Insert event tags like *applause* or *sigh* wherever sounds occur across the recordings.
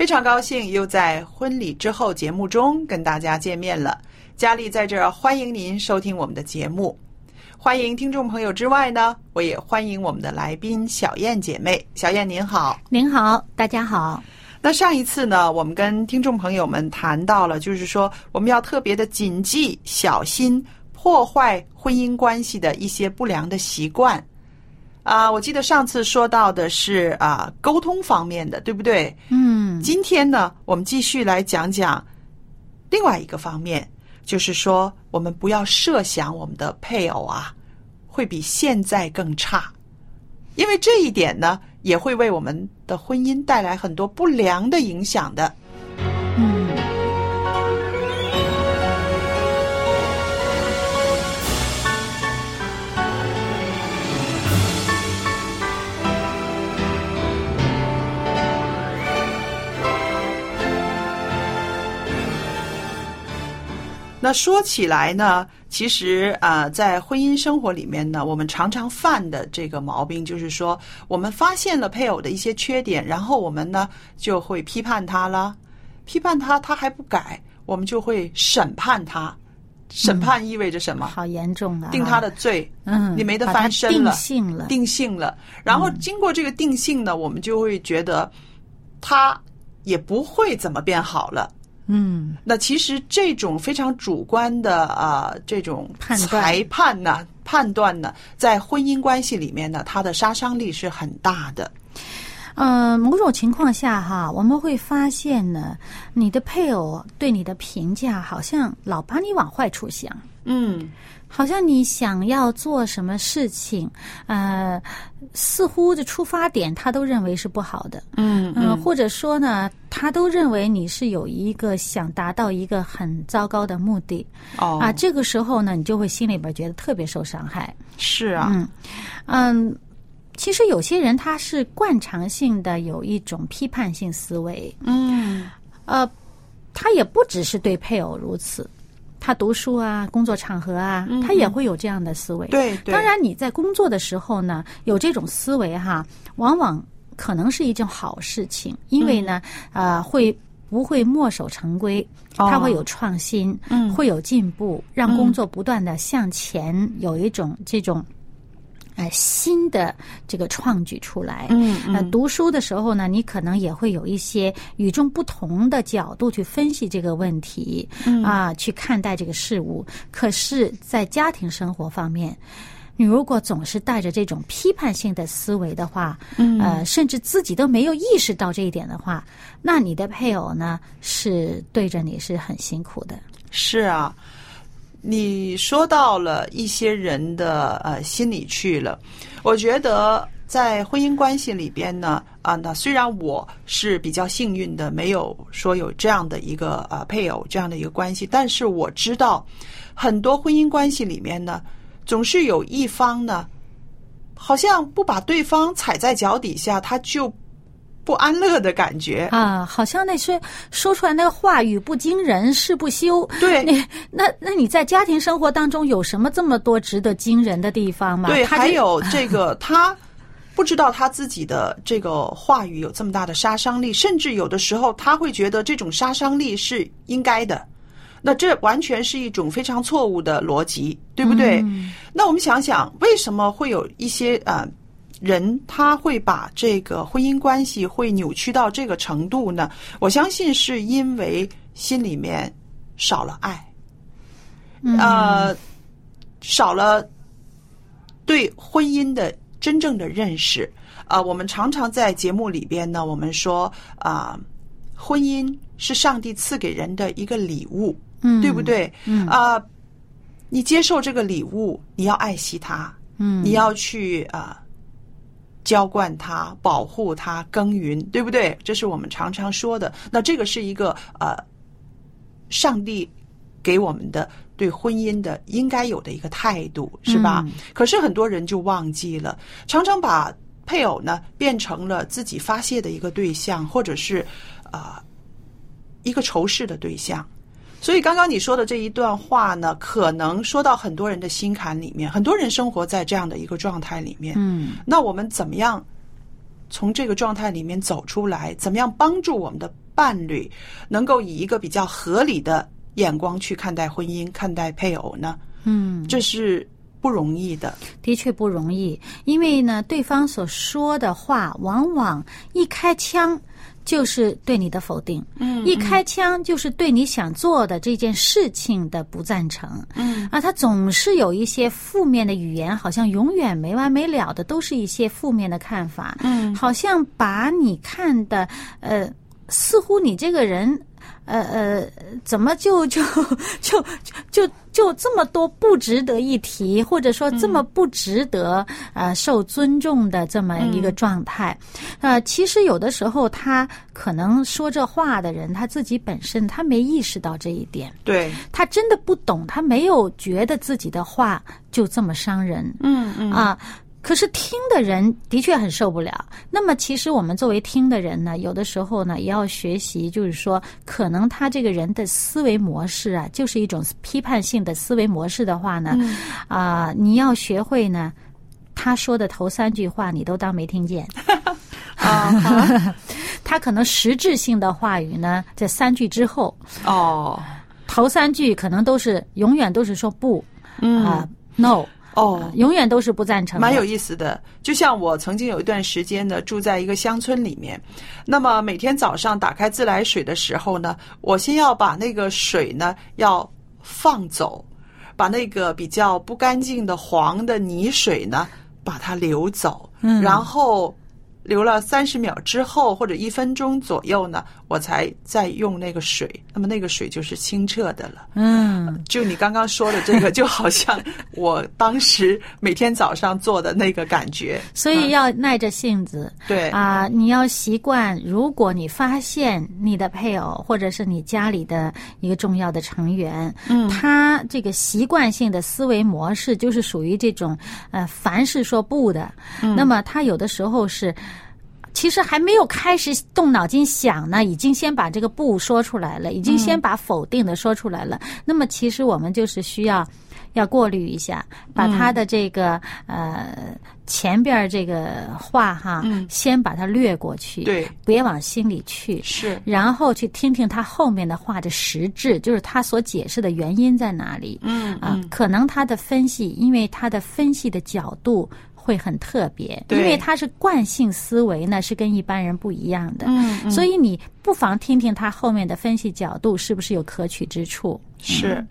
非常高兴又在婚礼之后节目中跟大家见面了。佳丽在这儿欢迎您收听我们的节目，欢迎听众朋友之外呢，我也欢迎我们的来宾小燕姐妹。小燕您好，您好，大家好。那上一次呢，我们跟听众朋友们谈到了，就是说我们要特别的谨记、小心破坏婚姻关系的一些不良的习惯。啊，我记得上次说到的是啊沟通方面的，对不对？嗯。今天呢，我们继续来讲讲另外一个方面，就是说我们不要设想我们的配偶啊会比现在更差，因为这一点呢也会为我们的婚姻带来很多不良的影响的。那说起来呢，其实啊，在婚姻生活里面呢，我们常常犯的这个毛病，就是说，我们发现了配偶的一些缺点，然后我们呢就会批判他了，批判他，他还不改，我们就会审判他。审判意味着什么？好严重啊！定他的罪，嗯，你没得翻身了，定性了，定性了。然后经过这个定性呢，我们就会觉得他也不会怎么变好了。嗯，那其实这种非常主观的啊，这种裁判呢、判断呢，在婚姻关系里面呢，它的杀伤力是很大的。嗯，某种情况下哈，我们会发现呢，你的配偶对你的评价好像老把你往坏处想。嗯。好像你想要做什么事情，呃，似乎的出发点他都认为是不好的，嗯嗯，或者说呢，他都认为你是有一个想达到一个很糟糕的目的，哦啊，这个时候呢，你就会心里边觉得特别受伤害。是啊，嗯嗯，其实有些人他是惯常性的有一种批判性思维，嗯，呃，他也不只是对配偶如此。他读书啊，工作场合啊，他也会有这样的思维。对，当然你在工作的时候呢，有这种思维哈，往往可能是一件好事情，因为呢，呃，会不会墨守成规？他会有创新，会有进步，让工作不断的向前，有一种这种。呃，新的这个创举出来。嗯呃，读书的时候呢，你可能也会有一些与众不同的角度去分析这个问题，啊，去看待这个事物。可是，在家庭生活方面，你如果总是带着这种批判性的思维的话，呃，甚至自己都没有意识到这一点的话，那你的配偶呢，是对着你是很辛苦的。是啊。你说到了一些人的呃心里去了，我觉得在婚姻关系里边呢，啊，那虽然我是比较幸运的，没有说有这样的一个呃配偶这样的一个关系，但是我知道很多婚姻关系里面呢，总是有一方呢好像不把对方踩在脚底下，他就不安乐的感觉。啊，好像那些说出来那个话语不惊人誓不休。对你 *laughs* 那那你在家庭生活当中有什么这么多值得惊人的地方吗？对，还有 *laughs* 这个他不知道他自己的这个话语有这么大的杀伤力，甚至有的时候他会觉得这种杀伤力是应该的。那这完全是一种非常错误的逻辑，对不对？那我们想想，为什么会有一些呃人他会把这个婚姻关系会扭曲到这个程度呢？我相信是因为心里面少了爱，呃，少了对婚姻的真正的认识。啊、我们常常在节目里边呢，我们说啊、婚姻是上帝赐给人的一个礼物，嗯对不对？嗯啊、你接受这个礼物，你要爱惜它，嗯你要去啊、浇灌它、保护它、耕耘，对不对？这是我们常常说的。那这个是一个呃，上帝给我们的对婚姻的应该有的一个态度，是吧？嗯可是很多人就忘记了，常常把配偶呢变成了自己发泄的一个对象，或者是啊、呃一个仇视的对象。所以刚刚你说的这一段话呢，可能说到很多人的心坎里面，很多人生活在这样的一个状态里面。嗯那我们怎么样从这个状态里面走出来？怎么样帮助我们的伴侣能够以一个比较合理的眼光去看待婚姻、看待配偶呢？嗯，这是不容易的。的确不容易，因为呢，对方所说的话往往一开枪。就是对你的否定，嗯一开枪就是对你想做的这件事情的不赞成，嗯。啊，他总是有一些负面的语言，好像永远没完没了的，都是一些负面的看法，嗯。好像把你看的，呃，似乎你这个人，呃呃，怎么就就就就就这么多不值得一提，或者说这么不值得、呃受尊重的这么一个状态，呃，其实有的时候他可能说这话的人他自己本身他没意识到这一点，对，他真的不懂，他没有觉得自己的话就这么伤人，嗯嗯。啊。可是听的人的确很受不了。那么，其实我们作为听的人呢，有的时候呢，也要学习，就是说，可能他这个人的思维模式啊，就是一种批判性的思维模式的话呢，啊、你要学会呢，他说的头三句话你都当没听见。*laughs* 啊哈。他可能实质性的话语呢，在三句之后，哦。头三句可能都是永远都是说不嗯。啊、no，哦，永远都是不赞成的。蛮有意思的。就像我曾经有一段时间呢，住在一个乡村里面，那么每天早上打开自来水的时候呢，我先要把那个水呢要放走，把那个比较不干净的黄的泥水呢把它流走，嗯然后。流了三十秒之后，或者一分钟左右呢，我才再用那个水，那么那个水就是清澈的了。嗯。就你刚刚说的这个，就好像我当时每天早上做的那个感觉。*laughs* 所以要耐着性子，对啊、你要习惯。如果你发现你的配偶或者是你家里的一个重要的成员，嗯，他这个习惯性的思维模式就是属于这种呃，凡是说不的，那么他有的时候是。其实还没有开始动脑筋想呢，已经先把这个不说出来了，已经先把否定的说出来了。那么其实我们就是需要要过滤一下，把他的这个、呃前边儿这个话哈，先把它略过去，对，别往心里去。是，然后去听听他后面的话的实质，就是他所解释的原因在哪里。嗯啊，可能他的分析，因为他的分析的角度会很特别，因为他是惯性思维呢，是跟一般人不一样的。嗯嗯所以你不妨听听他后面的分析角度是不是有可取之处。是。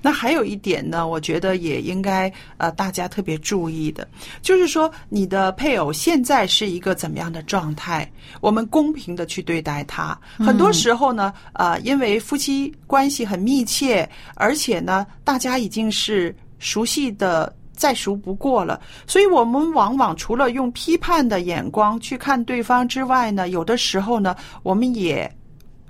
那还有一点呢，我觉得也应该呃大家特别注意的，就是说你的配偶现在是一个怎么样的状态，我们公平的去对待他。很多时候呢，呃，因为夫妻关系很密切，而且呢，大家已经是熟悉的。再熟不过了，所以我们往往除了用批判的眼光去看对方之外呢，有的时候呢，我们也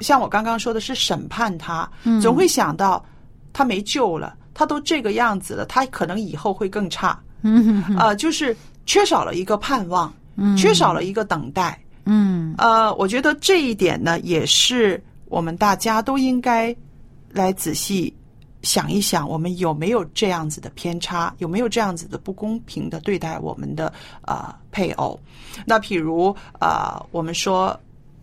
像我刚刚说的是审判他，总会想到他没救了，他都这个样子了，他可能以后会更差。嗯，呃，就是缺少了一个盼望，嗯缺少了一个等待。嗯呃，我觉得这一点呢，也是我们大家都应该来仔细想一想，我们有没有这样子的偏差，有没有这样子的不公平的对待我们的呃配偶？那譬如呃，我们说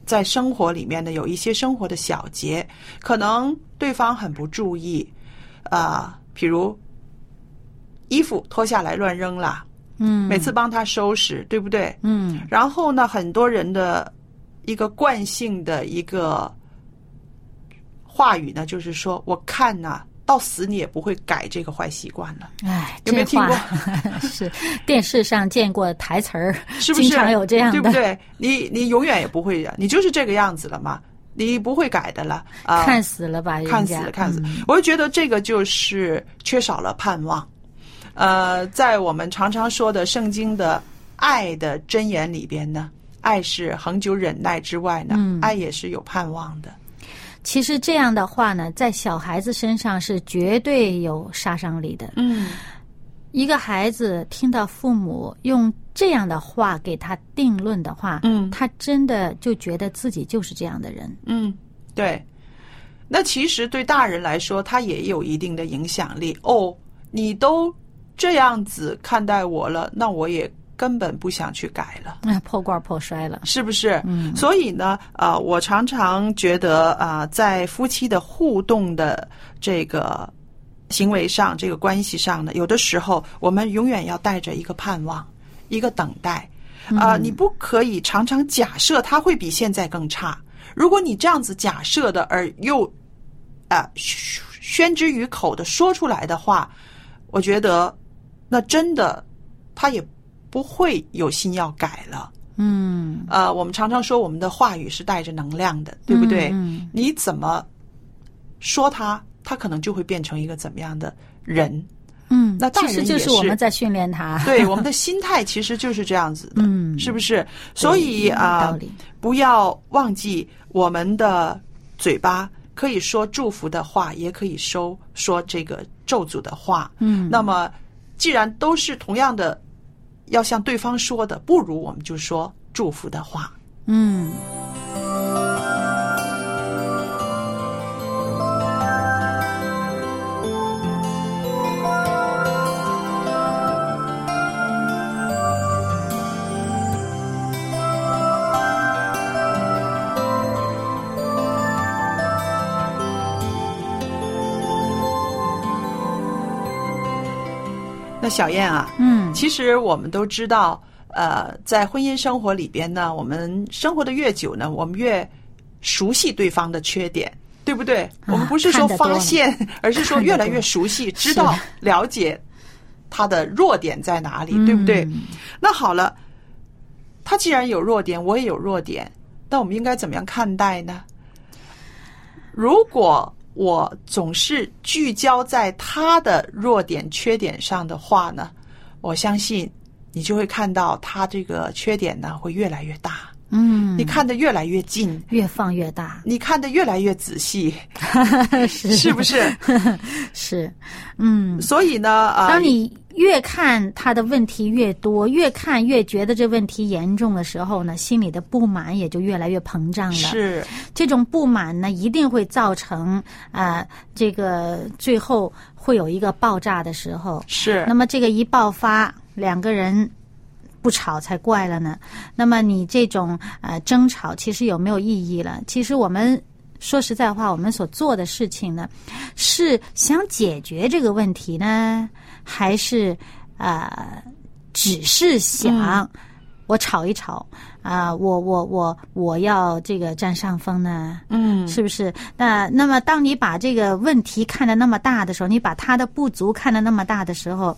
在生活里面呢，有一些生活的小节，可能对方很不注意，啊、譬如衣服脱下来乱扔了，嗯，每次帮他收拾，对不对？嗯然后呢，很多人的一个惯性的一个话语呢，就是说，我看呐、到死你也不会改这个坏习惯了，哎，有没有听过 *laughs* 是电视上见过台词儿，*laughs* 是不是？经常有这样的，对不对？你你永远也不会，你就是这个样子了嘛，你不会改的了啊。看死了吧，看死了看死了嗯，我就觉得这个就是缺少了盼望。呃，在我们常常说的圣经的爱的箴言里边呢，爱是恒久忍耐之外呢，嗯爱也是有盼望的。其实这样的话呢，在小孩子身上是绝对有杀伤力的。嗯，一个孩子听到父母用这样的话给他定论的话，嗯他真的就觉得自己就是这样的人。嗯，对。那其实对大人来说，他也有一定的影响力。哦，你都这样子看待我了，那我也根本不想去改了。哎，破罐破摔了。是不是？嗯所以呢，呃，我常常觉得啊、在夫妻的互动的这个行为上，这个关系上呢，有的时候我们永远要带着一个盼望，一个等待。啊、你不可以常常假设他会比现在更差。如果你这样子假设的，而又啊、宣宣之于口的说出来的话，我觉得那真的他也不会有心要改了。嗯，呃，我们常常说我们的话语是带着能量的，对不对？嗯你怎么说他，他可能就会变成一个怎么样的人。嗯，那大其实就是我们在训练他。对，我们的心态其实就是这样子的，嗯是不是？所以啊、不要忘记我们的嘴巴可以说祝福的话，也可以说说这个咒诅的话。嗯，那么，既然都是同样的，要向对方说的，不如我们就说祝福的话。嗯。小燕啊，嗯其实我们都知道，呃，在婚姻生活里边呢，我们生活的越久呢，我们越熟悉对方的缺点，对不对？我们不是说发现，*laughs* 而是说越来越熟悉，知道了解他的弱点在哪里，对不对？嗯那好了，他既然有弱点，我也有弱点，那我们应该怎么样看待呢？如果我总是聚焦在他的弱点、缺点上的话呢，我相信你就会看到他这个缺点呢会越来越大，嗯，你看得越来越近，越放越大，你看得越来越仔细，*laughs* 是。是不是？*laughs* 是，嗯，所以呢，啊、当你越看他的问题越多，越看越觉得这问题严重的时候呢，心里的不满也就越来越膨胀了。是。这种不满呢，一定会造成啊、呃这个最后会有一个爆炸的时候。是。那么这个一爆发，两个人不吵才怪了呢。那么你这种呃争吵，其实有没有意义了？其实我们说实在话，我们所做的事情呢，是想解决这个问题呢，还是呃只是想我吵一吵啊、我我我我要这个占上风呢？嗯是不是？那那么，当你把这个问题看得那么大的时候，你把他的不足看得那么大的时候，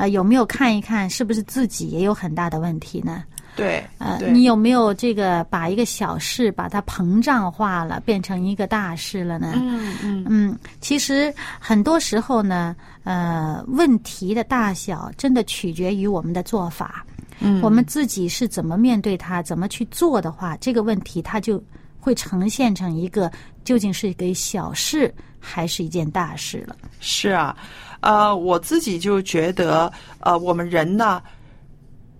呃，有没有看一看是不是自己也有很大的问题呢？对呃，你有没有这个把一个小事把它膨胀化了，变成一个大事了呢？嗯嗯嗯，其实很多时候呢，呃，问题的大小真的取决于我们的做法。嗯，我们自己是怎么面对它，怎么去做的话，这个问题它就会呈现成一个究竟是一个小事还是一件大事了。是啊，呃，我自己就觉得，呃，我们人呢，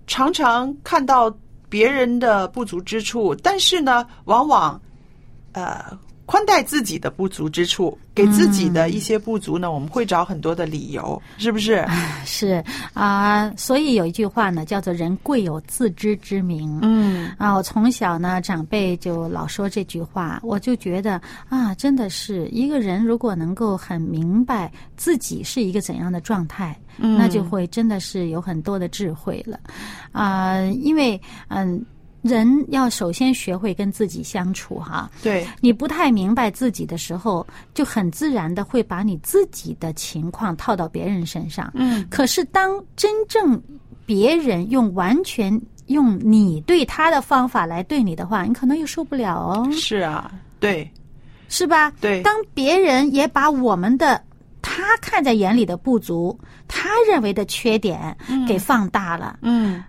常常看到别人的不足之处，但是呢，往往呃宽待自己的不足之处，给自己的一些不足呢，我们会找很多的理由，是不是？是啊、所以有一句话呢，叫做“人贵有自知之明”。嗯啊，我从小呢，长辈就老说这句话，我就觉得啊，真的是一个人如果能够很明白自己是一个怎样的状态，嗯那就会真的是有很多的智慧了。啊、因为嗯，人要首先学会跟自己相处哈。对，你不太明白自己的时候，就很自然的会把你自己的情况套到别人身上。嗯，可是当真正别人用完全用你对他的方法来对你的话，你可能又受不了哦，是啊，对是吧？对当别人也把我们的他看在眼里的不足，他认为的缺点给放大了，嗯，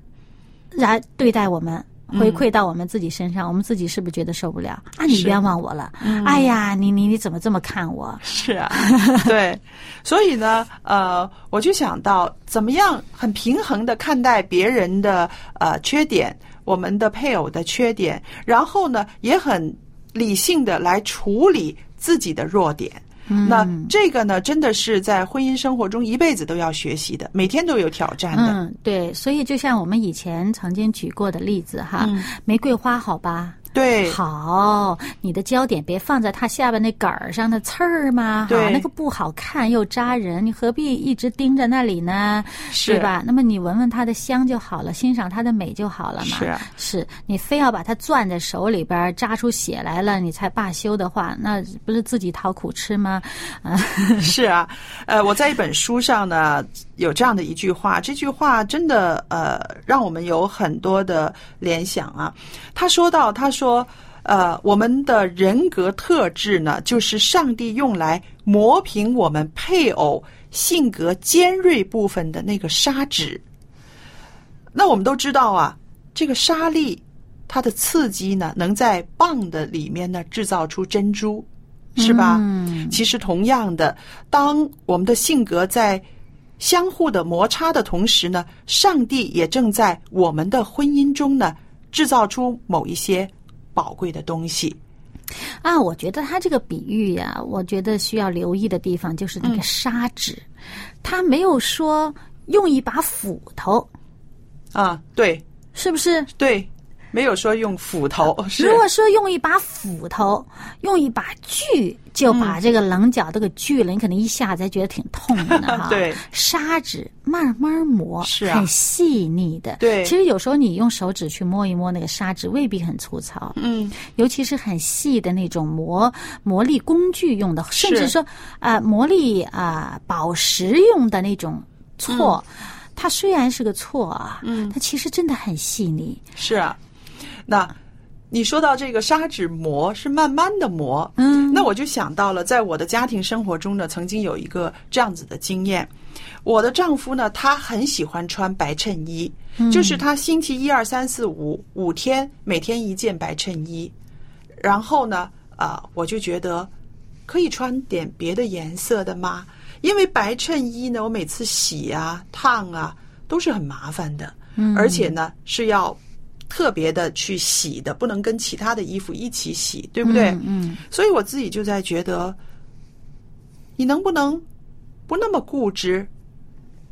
然对待我们。回馈到我们自己身上，我们自己是不是觉得受不了？啊，你冤枉我了！哎呀，你你你怎么这么看我？是啊，对，所以呢，呃，我就想到怎么样很平衡的看待别人的呃缺点，我们的配偶的缺点，然后呢，也很理性的来处理自己的弱点。那这个呢，真的是在婚姻生活中一辈子都要学习的，每天都有挑战的。嗯，对，所以就像我们以前曾经举过的例子哈，嗯玫瑰花好吧？对，好，你的焦点别放在它下边那杆儿上的刺儿嘛，对哈，那个不好看又扎人，你何必一直盯着那里呢？是对吧？那么你闻闻它的香就好了，欣赏它的美就好了嘛。是啊是你非要把它攥在手里边扎出血来了，你才罢休的话，那不是自己讨苦吃吗？啊，*laughs* 是啊，呃，我在一本书上呢有这样的一句话，这句话真的呃让我们有很多的联想啊。他说到，他说，呃，我们的人格特质呢，就是上帝用来磨平我们配偶性格尖锐部分的那个砂纸。那我们都知道啊，这个沙粒它的刺激呢，能在蚌的里面呢制造出珍珠，是吧？嗯其实同样的，当我们的性格在相互的摩擦的同时呢，上帝也正在我们的婚姻中呢，制造出某一些宝贵的东西。啊，我觉得他这个比喻呀、我觉得需要留意的地方就是那个砂纸，他没有说用一把斧头，啊，对是不是？对，没有说用斧头，*laughs* 是如果说用一把斧头，用一把锯就把这个棱角都给锯了，你可能一下子还觉得挺痛的呢哈。*laughs* 对，砂纸慢慢磨，是啊很细腻的。对其实有时候你用手指去摸一摸那个砂纸，未必很粗糙。嗯，尤其是很细的那种磨磨砺工具用的，甚至说啊、呃磨砺啊、宝石用的那种锉，它虽然是个锉啊，嗯，它其实真的很细腻。是啊。那你说到这个砂纸磨是慢慢的磨，嗯，那我就想到了，在我的家庭生活中呢，曾经有一个这样子的经验。我的丈夫呢，他很喜欢穿白衬衣，就是他星期一二三四五五天，每天一件白衬衣。然后呢，啊、我就觉得可以穿点别的颜色的吗？因为白衬衣呢，我每次洗啊、烫啊都是很麻烦的，而且呢是要特别的去洗的，不能跟其他的衣服一起洗，对不对？嗯嗯所以我自己就在觉得，你能不能不那么固执，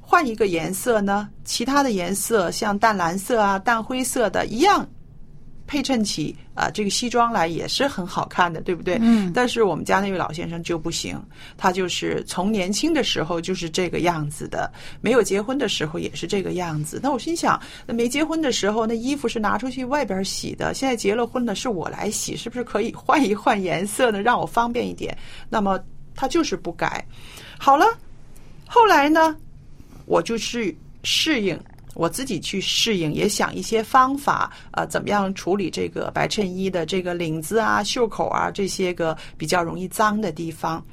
换一个颜色呢？其他的颜色像淡蓝色啊、淡灰色的一样，配衬起啊、这个西装来也是很好看的，对不对？嗯但是我们家那位老先生就不行，他就是从年轻的时候就是这个样子的，没有结婚的时候也是这个样子。那我心想，那没结婚的时候那衣服是拿出去外边洗的，现在结了婚了是我来洗，是不是可以换一换颜色呢，让我方便一点？那么他就是不改。好了，后来呢，我就去适应。我自己去适应，也想一些方法，呃，怎么样处理这个白衬衣的这个领子啊、袖口啊这些个比较容易脏的地方。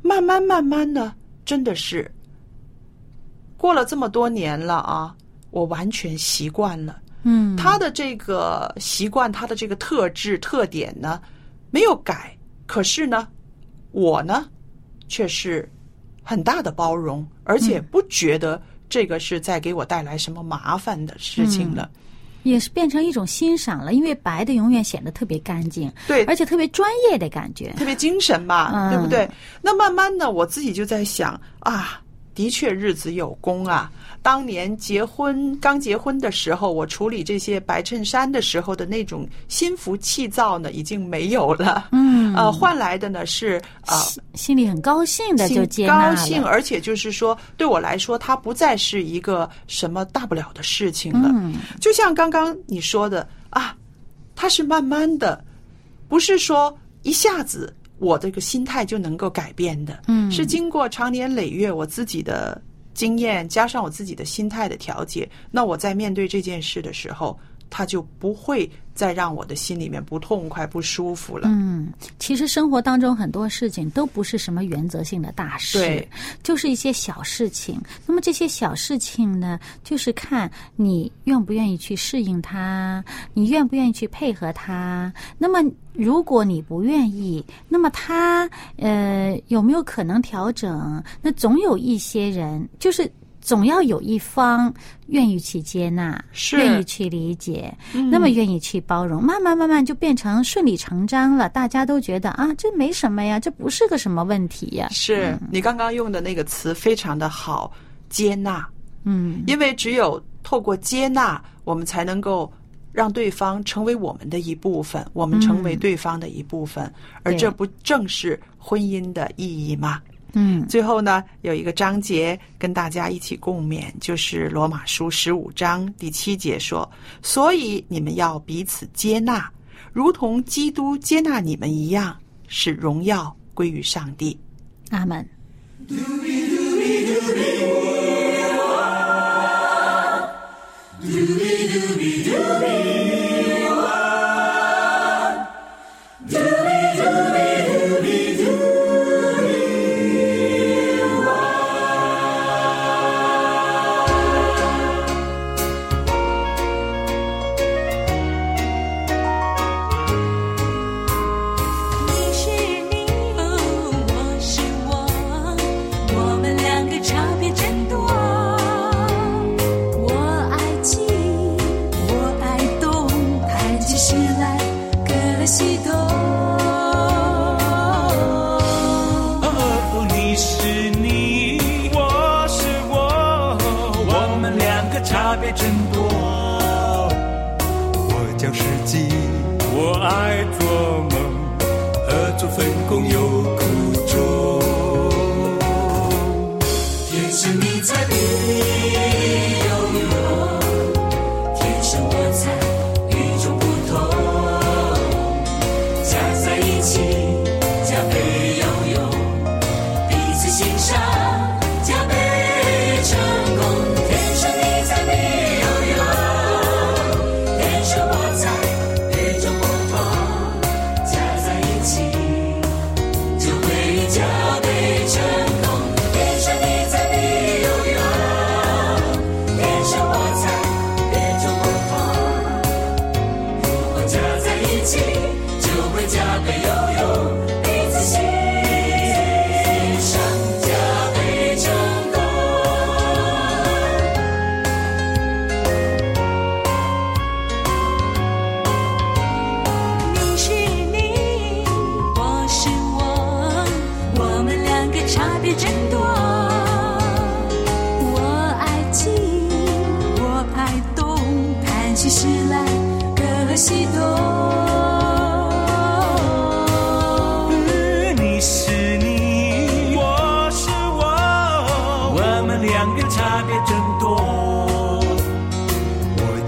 慢慢慢慢呢，真的是过了这么多年了啊，我完全习惯了。嗯，他的这个习惯，他的这个特质特点呢，没有改，可是呢，我呢，却是很大的包容，而且不觉得这个是在给我带来什么麻烦的事情了。也是变成一种欣赏了，因为白的永远显得特别干净，对，而且特别专业的感觉，特别精神嘛，对不对？那慢慢的，我自己就在想啊，的确日子有功啊。当年结婚刚结婚的时候，我处理这些白衬衫的时候的那种心浮气躁呢，已经没有了。嗯，呃，换来的呢是啊，心里很高兴的就接纳高兴，而且就是说，对我来说，它不再是一个什么大不了的事情了。嗯，就像刚刚你说的啊，它是慢慢的，不是说一下子我这个心态就能够改变的。嗯，是经过长年累月我自己的。经验加上我自己的心态的调节，那我在面对这件事的时候，他就不会再让我的心里面不痛快、不舒服了。嗯，其实生活当中很多事情都不是什么原则性的大事，对，就是一些小事情。那么这些小事情呢，就是看你愿不愿意去适应它，你愿不愿意去配合它。那么如果你不愿意，那么他呃有没有可能调整？那总有一些人，就是总要有一方愿意去接纳，愿意去理解，那么愿意去包容，慢慢慢慢就变成顺理成章了。大家都觉得啊，这没什么呀，这不是个什么问题呀。是你刚刚用的那个词非常的好，接纳。嗯，因为只有透过接纳，我们才能够。让对方成为我们的一部分，我们成为对方的一部分，而这不正是婚姻的意义吗？嗯。最后呢，有一个章节跟大家一起共勉，就是罗马书十五章第七节说：“所以你们要彼此接纳，如同基督接纳你们一样，使荣耀归于上帝。”阿门。Doobie doobie doobie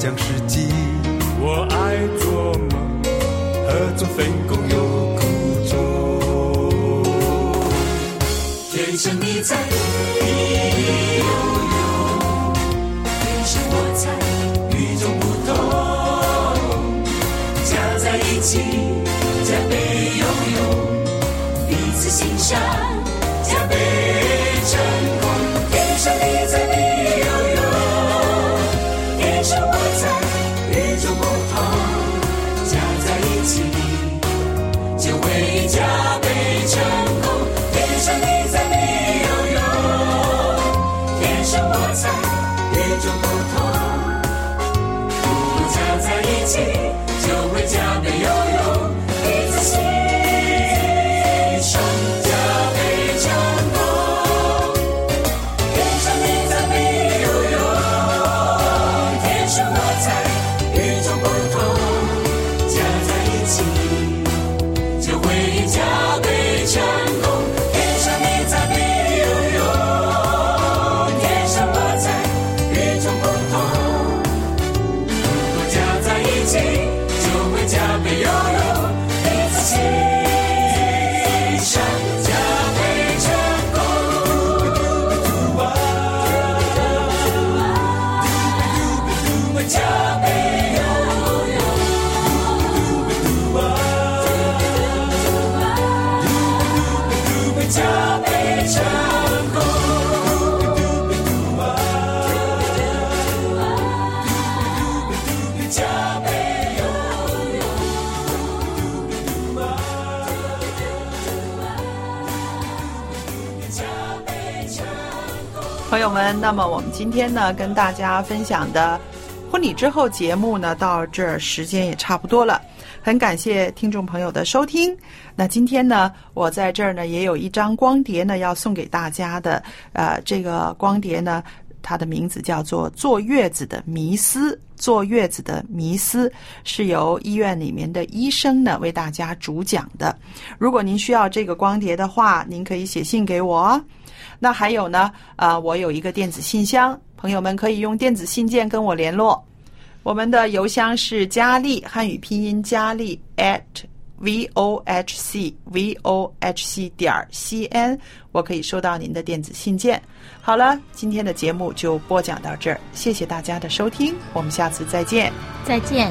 将是鸡，我爱做梦，合作分工有苦衷。天生你材必有用，天生我才与众不同，加在一起加倍有用，彼此欣赏加倍朋友们，那么我们今天呢，跟大家分享的婚礼之后节目呢，到这儿时间也差不多了。很感谢听众朋友的收听。那今天呢，我在这儿呢也有一张光碟呢要送给大家的。呃，这个光碟呢，它的名字叫做《坐月子的迷思》。坐月子的迷思是由医院里面的医生呢为大家主讲的。如果您需要这个光碟的话，您可以写信给我哦。那还有呢，啊、我有一个电子信箱，朋友们可以用电子信件跟我联络。我们的邮箱是佳丽汉语拼音佳丽 at v o h c v o h c 点 c n，我可以收到您的电子信件。好了，今天的节目就播讲到这儿，谢谢大家的收听，我们下次再见。再见。